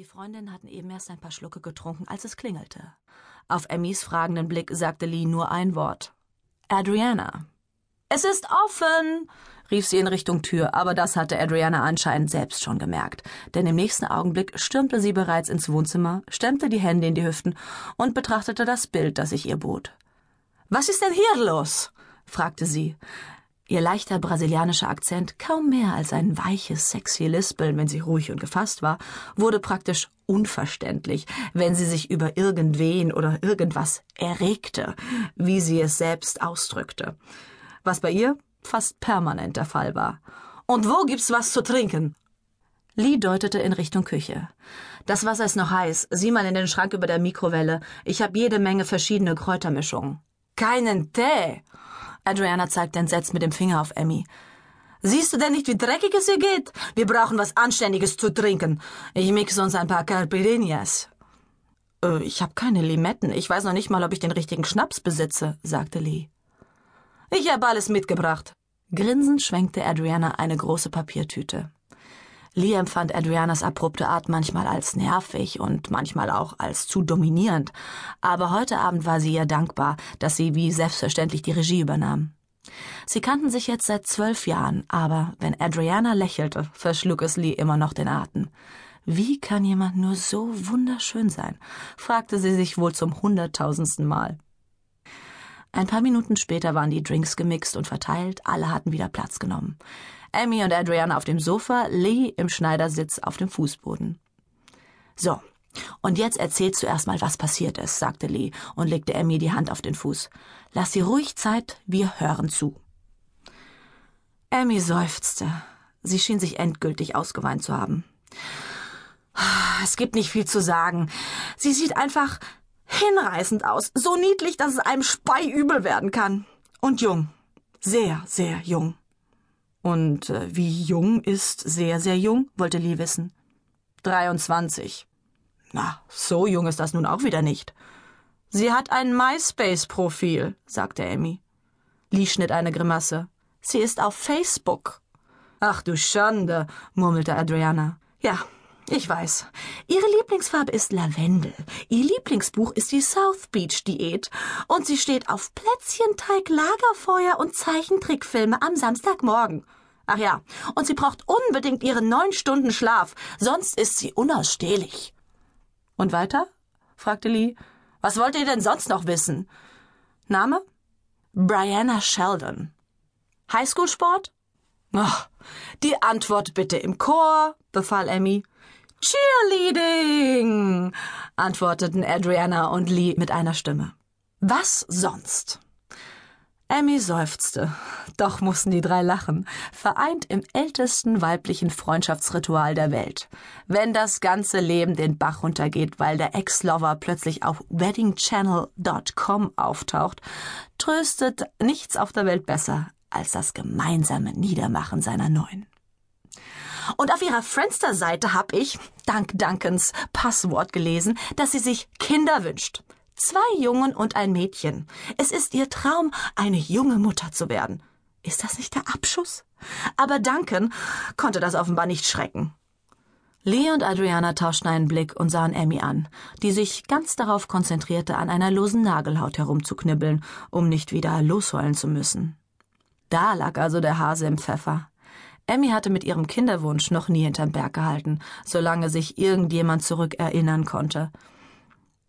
Die Freundinnen hatten eben erst ein paar Schlucke getrunken, als es klingelte. Auf Emmys fragenden Blick sagte Lee nur ein Wort. Adriana. Es ist offen, rief sie in Richtung Tür, aber das hatte Adriana anscheinend selbst schon gemerkt, denn im nächsten Augenblick stürmte sie bereits ins Wohnzimmer, stemmte die Hände in die Hüften und betrachtete das Bild, das sich ihr bot. Was ist denn hier los? fragte sie. Ihr leichter brasilianischer Akzent, kaum mehr als ein weiches, sexy Lispeln, wenn sie ruhig und gefasst war, wurde praktisch unverständlich, wenn sie sich über irgendwen oder irgendwas erregte, wie sie es selbst ausdrückte. Was bei ihr fast permanent der Fall war. Und wo gibt's was zu trinken? Lee deutete in Richtung Küche. Das Wasser ist noch heiß. Sieh mal in den Schrank über der Mikrowelle. Ich habe jede Menge verschiedene Kräutermischungen. Keinen Tee. Adriana zeigte entsetzt mit dem Finger auf Emmy. Siehst du denn nicht, wie dreckig es hier geht? Wir brauchen was Anständiges zu trinken. Ich mixe uns ein paar Carpirinias. Äh, ich habe keine Limetten. Ich weiß noch nicht mal, ob ich den richtigen Schnaps besitze, sagte Lee. Ich habe alles mitgebracht. Grinsend schwenkte Adriana eine große Papiertüte. Lee empfand Adrianas abrupte Art manchmal als nervig und manchmal auch als zu dominierend, aber heute Abend war sie ihr dankbar, dass sie wie selbstverständlich die Regie übernahm. Sie kannten sich jetzt seit zwölf Jahren, aber wenn Adriana lächelte, verschlug es Lee immer noch den Atem. Wie kann jemand nur so wunderschön sein? fragte sie sich wohl zum hunderttausendsten Mal. Ein paar Minuten später waren die Drinks gemixt und verteilt, alle hatten wieder Platz genommen. Amy und Adriana auf dem Sofa, Lee im Schneidersitz auf dem Fußboden. So, und jetzt erzähl zuerst mal, was passiert ist, sagte Lee und legte Amy die Hand auf den Fuß. Lass sie ruhig Zeit, wir hören zu. Amy seufzte. Sie schien sich endgültig ausgeweint zu haben. Es gibt nicht viel zu sagen. Sie sieht einfach hinreißend aus, so niedlich, dass es einem Spei übel werden kann. Und jung. Sehr, sehr jung. Und äh, wie jung ist sehr, sehr jung? wollte Lee wissen. 23. Na, so jung ist das nun auch wieder nicht. Sie hat ein MySpace-Profil, sagte Amy. Lee schnitt eine Grimasse. Sie ist auf Facebook. Ach du Schande, murmelte Adriana. Ja, ich weiß. Ihre Lieblingsfarbe ist Lavendel. Ihr Lieblingsbuch ist die South Beach Diät. Und sie steht auf Plätzchenteig, Lagerfeuer und Zeichentrickfilme am Samstagmorgen. Ach ja, und sie braucht unbedingt ihren neun Stunden Schlaf, sonst ist sie unausstehlich. Und weiter? fragte Lee. Was wollt ihr denn sonst noch wissen? Name? Brianna Sheldon. Highschool-Sport? Ach, die Antwort bitte im Chor, befahl Emmy. Cheerleading, antworteten Adriana und Lee mit einer Stimme. Was sonst? Emmy seufzte. Doch mussten die drei lachen, vereint im ältesten weiblichen Freundschaftsritual der Welt. Wenn das ganze Leben den Bach runtergeht, weil der Ex-Lover plötzlich auf weddingchannel.com auftaucht, tröstet nichts auf der Welt besser als das gemeinsame Niedermachen seiner Neuen. Und auf ihrer Friendster-Seite habe ich, dank Duncans Passwort gelesen, dass sie sich Kinder wünscht. Zwei Jungen und ein Mädchen. Es ist ihr Traum, eine junge Mutter zu werden. Ist das nicht der Abschuss? Aber Duncan konnte das offenbar nicht schrecken. Lee und Adriana tauschten einen Blick und sahen Emmy an, die sich ganz darauf konzentrierte, an einer losen Nagelhaut herumzuknibbeln, um nicht wieder losheulen zu müssen. Da lag also der Hase im Pfeffer. Emmy hatte mit ihrem Kinderwunsch noch nie hinterm Berg gehalten, solange sich irgendjemand zurückerinnern konnte.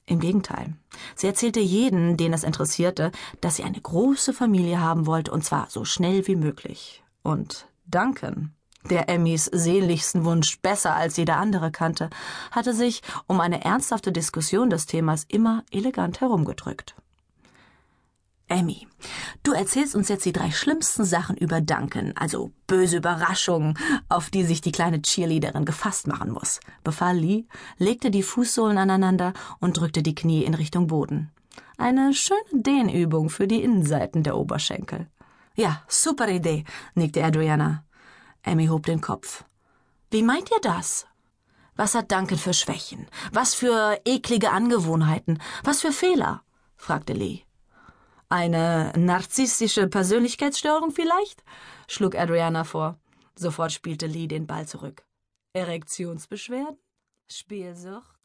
Im Gegenteil. Sie erzählte jeden, den es interessierte, dass sie eine große Familie haben wollte, und zwar so schnell wie möglich. Und Duncan, der Emmys sehnlichsten Wunsch besser als jeder andere kannte, hatte sich um eine ernsthafte Diskussion des Themas immer elegant herumgedrückt. Amy, du erzählst uns jetzt die drei schlimmsten Sachen über Duncan, also böse Überraschungen, auf die sich die kleine Cheerleaderin gefasst machen muss, befahl Lee, legte die Fußsohlen aneinander und drückte die Knie in Richtung Boden. Eine schöne Dehnübung für die Innenseiten der Oberschenkel. Ja, super Idee, nickte Adriana. Amy hob den Kopf. Wie meint ihr das? Was hat Duncan für Schwächen? Was für eklige Angewohnheiten? Was für Fehler? fragte Lee. Eine narzisstische Persönlichkeitsstörung vielleicht? schlug Adriana vor. Sofort spielte Lee den Ball zurück. Erektionsbeschwerden? Spielsucht?